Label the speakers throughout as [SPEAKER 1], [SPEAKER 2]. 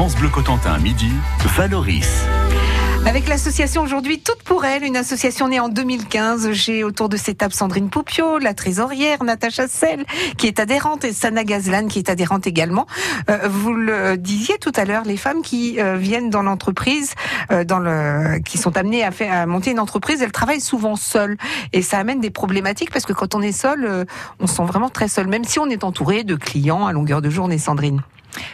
[SPEAKER 1] France Bleu Cotentin, midi, Valoris.
[SPEAKER 2] Avec l'association aujourd'hui Toute pour elle, une association née en 2015. J'ai autour de cette table Sandrine Poupio, la trésorière, Natacha Sell, qui est adhérente, et Sana Gazlan, qui est adhérente également. Euh, vous le disiez tout à l'heure, les femmes qui euh, viennent dans l'entreprise, euh, dans le, qui sont amenées à, faire, à monter une entreprise, elles travaillent souvent seules. Et ça amène des problématiques parce que quand on est seul, on se sent vraiment très seul, même si on est entouré de clients à longueur de journée, Sandrine.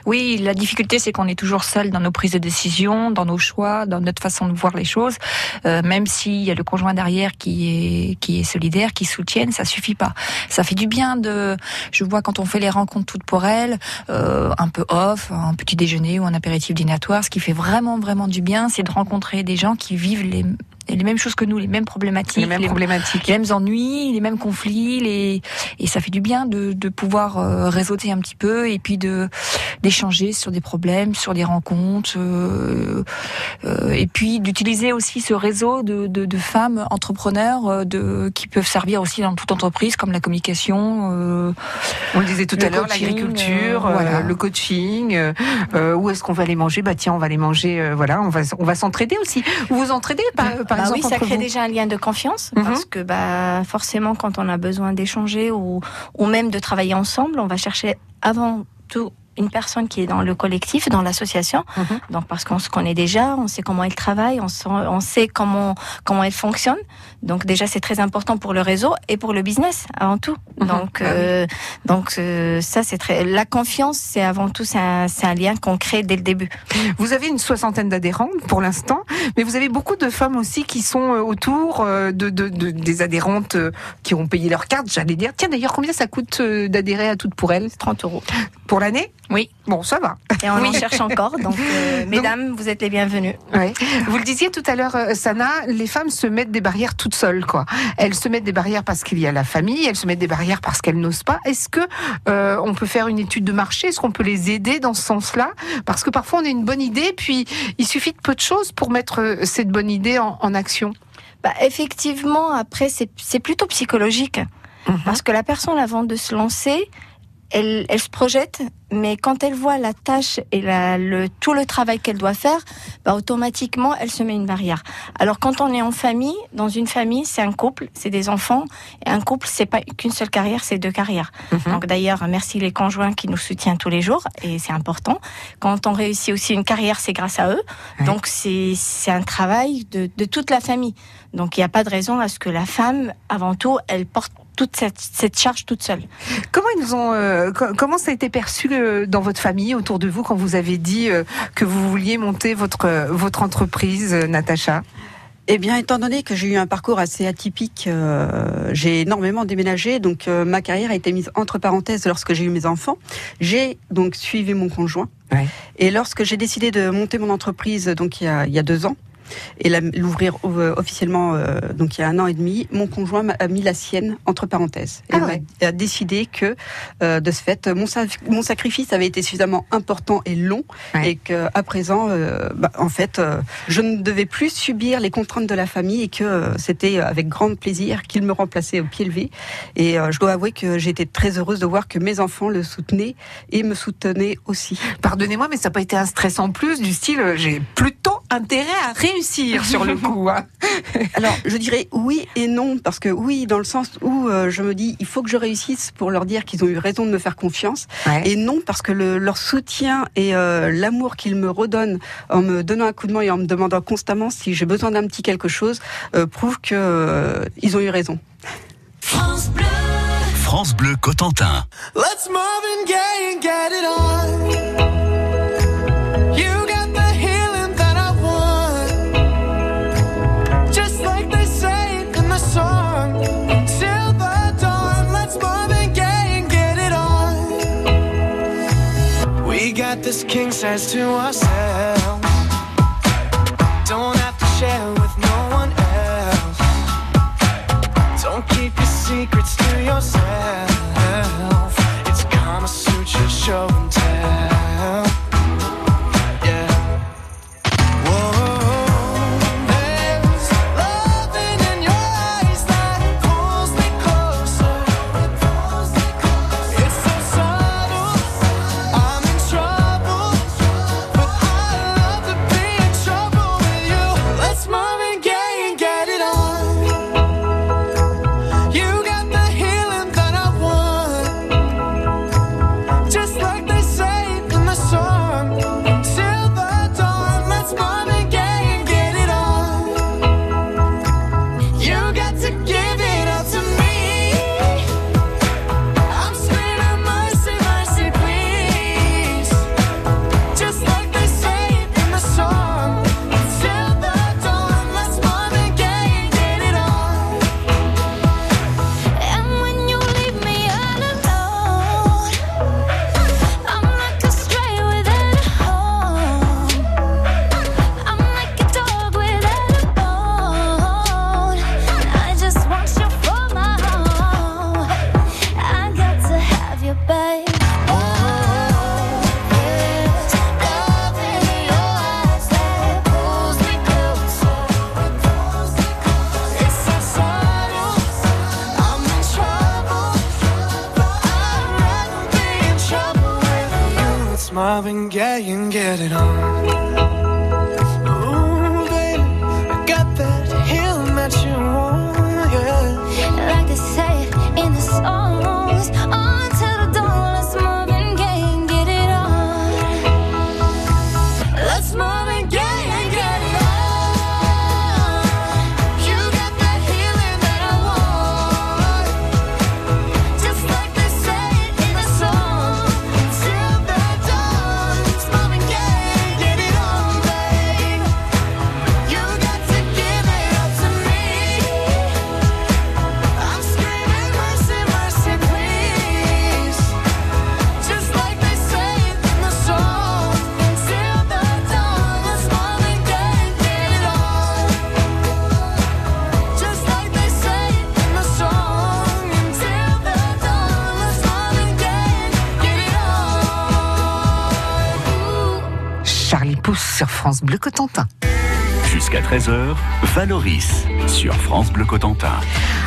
[SPEAKER 3] Oui, la difficulté, c'est qu'on est toujours seul dans nos prises de décision, dans nos choix, dans notre façon de voir les choses. Euh, même s'il y a le conjoint derrière qui est qui est solidaire, qui soutienne, ça suffit pas. Ça fait du bien de. Je vois quand on fait les rencontres toutes pour elle, euh, un peu off, un petit déjeuner ou un apéritif dînatoire, ce qui fait vraiment vraiment du bien, c'est de rencontrer des gens qui vivent les les mêmes choses que nous, les mêmes problématiques,
[SPEAKER 2] les mêmes problématiques,
[SPEAKER 3] les mêmes ennuis, les mêmes conflits, les... et ça fait du bien de, de pouvoir euh, réseauter un petit peu et puis de d'échanger sur des problèmes, sur des rencontres, euh, euh, et puis d'utiliser aussi ce réseau de, de, de femmes entrepreneurs euh, de qui peuvent servir aussi dans toute entreprise, comme la communication.
[SPEAKER 2] On le disait tout à l'heure, l'agriculture, voilà. le coaching. où est-ce qu'on va aller manger? Bah tiens, on va aller manger. voilà, on va on va s'entraider aussi. Vous vous entraidez par, par
[SPEAKER 4] bah
[SPEAKER 2] exemple
[SPEAKER 4] Oui, ça crée déjà un lien de confiance mm -hmm. parce que bah forcément, quand on a besoin d'échanger ou ou même de travailler ensemble, on va chercher avant tout une personne qui est dans le collectif, dans l'association.
[SPEAKER 2] Mhm.
[SPEAKER 4] Donc parce qu'on se connaît déjà, on sait comment elle travaille, on sait, on sait comment comment elle fonctionne. Donc déjà c'est très important pour le réseau et pour le business avant tout. Mmh. Donc euh, donc euh, ça c'est très la confiance c'est avant tout c'est un, un lien qu'on crée dès le début.
[SPEAKER 2] Vous avez une soixantaine d'adhérents pour l'instant, mais vous avez beaucoup de femmes aussi qui sont euh, autour de, de, de des adhérentes qui ont payé leur carte. J'allais dire tiens d'ailleurs combien ça coûte d'adhérer à toutes pour elles?
[SPEAKER 4] 30 euros
[SPEAKER 2] pour l'année?
[SPEAKER 3] Oui.
[SPEAKER 2] Bon, ça va.
[SPEAKER 4] Et on oui. en cherche encore. Donc, euh, mesdames, donc, vous êtes les bienvenues.
[SPEAKER 2] Ouais. Vous le disiez tout à l'heure, Sana, les femmes se mettent des barrières toutes seules, quoi. Elles se mettent des barrières parce qu'il y a la famille, elles se mettent des barrières parce qu'elles n'osent pas. Est-ce que euh, on peut faire une étude de marché? Est-ce qu'on peut les aider dans ce sens-là? Parce que parfois on a une bonne idée, puis il suffit de peu de choses pour mettre cette bonne idée en, en action.
[SPEAKER 4] Bah, effectivement, après, c'est plutôt psychologique. -hmm. Parce que la personne, avant de se lancer, elle, elle, se projette, mais quand elle voit la tâche et la, le, tout le travail qu'elle doit faire, bah, automatiquement, elle se met une barrière. Alors quand on est en famille, dans une famille, c'est un couple, c'est des enfants, et un couple, c'est pas qu'une seule carrière, c'est deux carrières. -hmm. Donc d'ailleurs, merci les conjoints qui nous soutiennent tous les jours, et c'est important. Quand on réussit aussi une carrière, c'est grâce à eux. Ouais. Donc c'est un travail de, de toute la famille. Donc il n'y a pas de raison à ce que la femme, avant tout, elle porte toute cette, cette, charge toute seule.
[SPEAKER 2] Comment ils ont, euh, comment ça a été perçu euh, dans votre famille autour de vous quand vous avez dit euh, que vous vouliez monter votre votre entreprise, Natacha?
[SPEAKER 5] Eh bien, étant donné que j'ai eu un parcours assez atypique, euh, j'ai énormément déménagé, donc euh, ma carrière a été mise entre parenthèses lorsque j'ai eu mes enfants. J'ai donc suivi mon conjoint,
[SPEAKER 2] ouais.
[SPEAKER 5] et lorsque j'ai décidé de monter mon entreprise, donc il y a, il y a deux ans, et l'ouvrir officiellement euh, donc il y a un an et demi, mon conjoint a mis la sienne entre parenthèses et
[SPEAKER 2] ah ouais.
[SPEAKER 5] a décidé que euh, de ce fait mon, mon, sacrifice avait été suffisamment important et long
[SPEAKER 2] ouais.
[SPEAKER 5] et que à présent euh, bah, en fait je ne devais plus subir les contraintes de la famille et que c'était avec grand plaisir qu'il me remplaçait au pied levé et je dois avouer que j'étais très heureuse de voir que mes enfants le soutenaient et me soutenaient aussi.
[SPEAKER 2] Pardonnez-moi mais ça n'a pas été un stress en plus du style j'ai plutôt intérêt à réussir sur le coup. Hein.
[SPEAKER 5] Alors, je dirais oui et non, parce que oui, dans le sens où euh, je me dis, il faut que je réussisse pour leur dire qu'ils ont eu raison de me faire confiance,
[SPEAKER 2] ouais.
[SPEAKER 5] et non parce que le, leur soutien et euh, l'amour qu'ils me redonnent en me donnant un coup de main et en me demandant constamment si j'ai besoin d'un petit quelque chose, euh, prouve que euh, ils ont eu raison.
[SPEAKER 1] France Bleu, France Bleu Cotentin.
[SPEAKER 6] Let's Gaye and get it on. This king says to ourselves. Don't have to share with no one else. Don't keep your secrets Marvin Gaye and get it on. Ooh, baby, I got that healing that you want, yeah.
[SPEAKER 7] Like they say in the songs, until the
[SPEAKER 2] Bleu Cotentin.
[SPEAKER 1] Jusqu'à 13h, Valoris sur France Bleu Cotentin.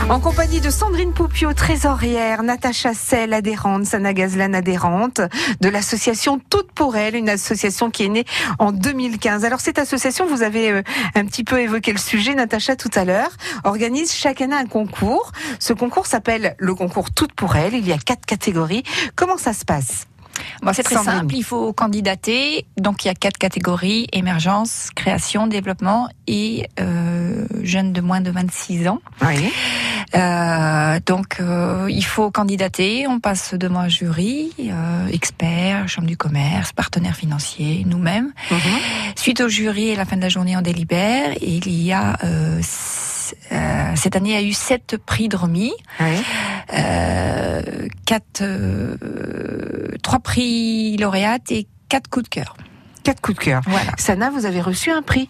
[SPEAKER 2] En compagnie de Sandrine Poupio, trésorière, Natacha Sell, adhérente, Sana Gazlan, adhérente, de l'association Toute pour elle, une association qui est née en 2015. Alors cette association, vous avez euh, un petit peu évoqué le sujet, Natacha, tout à l'heure, organise chaque année un concours. Ce concours s'appelle le concours Toute pour elle. Il y a quatre catégories. Comment ça se passe?
[SPEAKER 3] Bon, c'est très
[SPEAKER 2] Sandrine.
[SPEAKER 3] simple, il faut candidater. Donc il y a quatre catégories émergence, création, développement et euh, jeunes de moins de 26 ans.
[SPEAKER 2] Oui.
[SPEAKER 3] Euh, donc euh, il faut candidater, on passe devant un jury, experts, chambre du commerce, partenaires financiers, nous-mêmes. Suite au jury, à la fin de la journée, on délibère et il y a euh, cette année, a eu sept prix de remis,
[SPEAKER 2] Oui.
[SPEAKER 3] euh, quatre, euh, trois prix lauréates et quatre coups de cœur.
[SPEAKER 2] Quatre coups de cœur.
[SPEAKER 3] Voilà.
[SPEAKER 2] Sana, vous avez reçu un prix.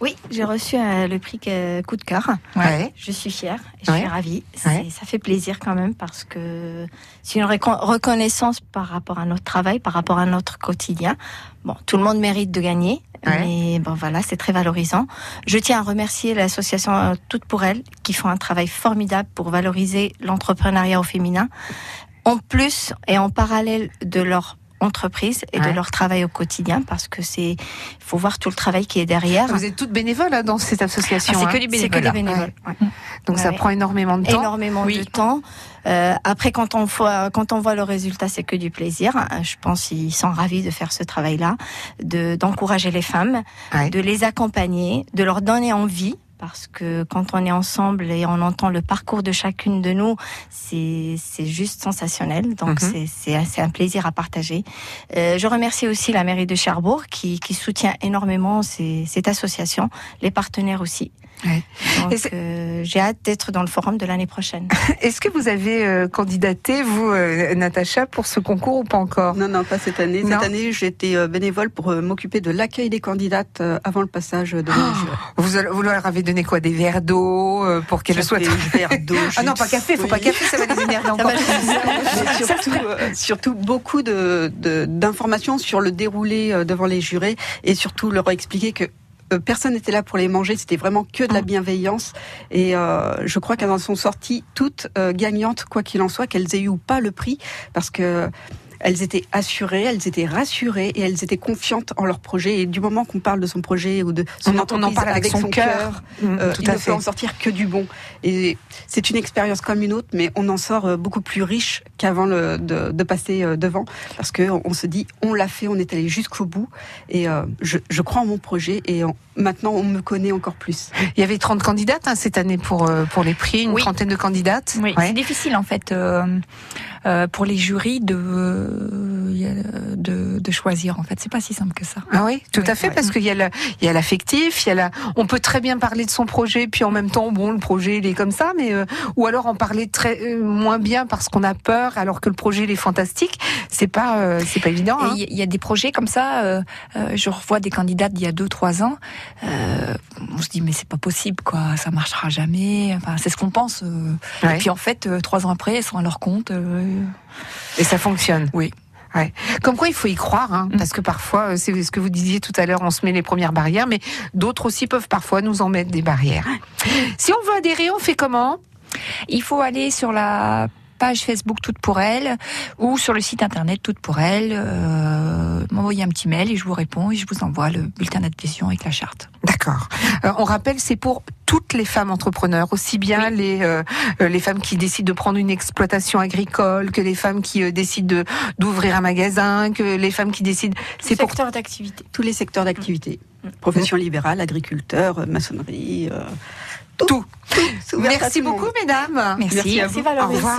[SPEAKER 4] Oui, j'ai reçu euh, le prix coup de cœur.
[SPEAKER 2] Ouais.
[SPEAKER 4] Je suis fière, et je
[SPEAKER 2] Ouais.
[SPEAKER 4] suis ravie.
[SPEAKER 2] Ouais.
[SPEAKER 4] Ça fait plaisir quand même parce que c'est une reconnaissance par rapport à notre travail, par rapport à notre quotidien. Bon, tout le monde mérite de gagner,
[SPEAKER 2] Ouais.
[SPEAKER 4] mais bon voilà, c'est très valorisant. Je tiens à remercier l'association euh, Toute pour elle qui font un travail formidable pour valoriser l'entrepreneuriat au féminin. En plus et en parallèle de leur entreprise et
[SPEAKER 2] Ouais.
[SPEAKER 4] de leur travail au quotidien parce que c'est faut voir tout le travail qui est derrière.
[SPEAKER 2] Vous êtes toutes bénévoles hein, dans cette association.
[SPEAKER 3] Ah, c'est
[SPEAKER 2] hein.
[SPEAKER 3] que
[SPEAKER 4] que des bénévoles. ouais.
[SPEAKER 2] Donc ça prend énormément de temps.
[SPEAKER 4] énormément
[SPEAKER 3] Oui.
[SPEAKER 4] de temps. Euh, après, quand on voit, quand on voit le résultat, c'est que du plaisir. Euh, Je pense qu'ils sont ravis de faire ce travail-là, de d'encourager les femmes,
[SPEAKER 2] Ouais.
[SPEAKER 4] de les accompagner, de leur donner envie. Parce que quand on est ensemble et on entend le parcours de chacune de nous, c'est c'est juste sensationnel. Donc c'est c'est un- c'est un plaisir à partager. Euh, je remercie aussi la mairie de Cherbourg qui, qui soutient énormément ces- cette association, les partenaires aussi.
[SPEAKER 2] Ouais.
[SPEAKER 4] Euh, j'ai hâte d'être dans le forum de l'année prochaine.
[SPEAKER 2] Est-ce que vous avez euh, candidaté, vous, euh, Natacha, pour ce concours ou pas encore?
[SPEAKER 5] Non, non, pas cette année.
[SPEAKER 2] Non.
[SPEAKER 5] Cette année, j'étais euh, bénévole pour euh, m'occuper de l'accueil des candidates euh, avant le passage de
[SPEAKER 2] Oh, vous, vous leur avez donné quoi? Des verres d'eau euh, pour qu'elles soient...
[SPEAKER 5] Des verres d'eau,
[SPEAKER 2] Ah non, pas
[SPEAKER 5] de
[SPEAKER 2] café, faut pas café, ça va les énerver encore.
[SPEAKER 5] Mais surtout, euh, surtout beaucoup de de- d'informations sur le déroulé euh, devant les jurés et surtout leur expliquer que personne n'était là pour les manger, c'était vraiment que de la bienveillance. Et euh, je crois qu'elles en sont sorties toutes euh, gagnantes, quoi qu'il en soit, qu'elles aient eu ou pas le prix, parce que elles étaient assurées, elles étaient rassurées et elles étaient confiantes en leur projet. Et du moment qu'on parle de son projet ou de son
[SPEAKER 2] On en- on en
[SPEAKER 5] entreprise
[SPEAKER 2] parle avec son cœur. Mmh,
[SPEAKER 5] euh,
[SPEAKER 2] tout
[SPEAKER 5] il ne
[SPEAKER 2] fait.
[SPEAKER 5] peut en sortir que du bon. Et c'est une expérience comme une autre, mais on en sort euh, beaucoup plus riche qu'avant de, de passer euh, devant, parce que on, on se dit, on l'a fait, on est allé jusqu'au bout, et euh, je, je crois en mon projet, et en- maintenant on me connaît encore plus.
[SPEAKER 2] Il y avait 30 candidates hein, cette année pour, pour les prix, une
[SPEAKER 3] Oui.
[SPEAKER 2] trentaine de candidates.
[SPEAKER 3] Oui,
[SPEAKER 2] Ouais.
[SPEAKER 3] c'est difficile en fait euh, euh, pour les jurys de, euh, de de choisir en fait. C'est pas si simple que ça.
[SPEAKER 2] Ah oui, tout
[SPEAKER 3] Oui,
[SPEAKER 2] à fait, parce qu'il y a l'affectif, il y a la, on peut très bien parler de son projet, puis en même temps, bon, le projet il est comme ça, mais euh, ou alors en parler très euh, moins bien parce qu'on a peur, alors que le projet il est fantastique. C'est pas, euh, c'est pas évident. Hein.
[SPEAKER 3] Il y, a- des projets comme ça. je revois des candidates d'il y a deux trois ans. on se dit mais c'est pas possible quoi, ça marchera jamais. Enfin c'est ce qu'on pense.
[SPEAKER 2] Ouais.
[SPEAKER 3] Et puis en fait trois ans après elles sont à leur compte.
[SPEAKER 2] Et ça fonctionne.
[SPEAKER 3] Oui.
[SPEAKER 2] Ouais. Comme quoi, il faut y croire, hein,
[SPEAKER 3] Mm.
[SPEAKER 2] parce que parfois, euh, c'est ce que vous disiez tout à l'heure, on se met les premières barrières, mais d'autres aussi peuvent parfois nous en mettre des barrières. Si on veut adhérer, on fait comment?
[SPEAKER 3] Il faut aller sur la page Facebook Toutes pour elle ou sur le site internet Toutes pour elle. Euh, M'envoyer un petit mail et je vous réponds et je vous envoie le bulletin d'adhésion avec la charte.
[SPEAKER 2] D'accord. Euh, on rappelle, c'est pour toutes les femmes entrepreneurs, aussi bien les euh, euh, les femmes qui décident de prendre une exploitation agricole, que les femmes qui euh, décident de d'ouvrir un magasin, que les femmes qui décident. C'est pour
[SPEAKER 4] d'activité.
[SPEAKER 5] Tous les secteurs d'activité. Profession libérale, agriculteur, maçonnerie.
[SPEAKER 2] tout. Merci
[SPEAKER 5] tout monde.
[SPEAKER 2] beaucoup, mesdames.
[SPEAKER 3] Merci.
[SPEAKER 5] Merci
[SPEAKER 4] Merci.
[SPEAKER 2] Au revoir.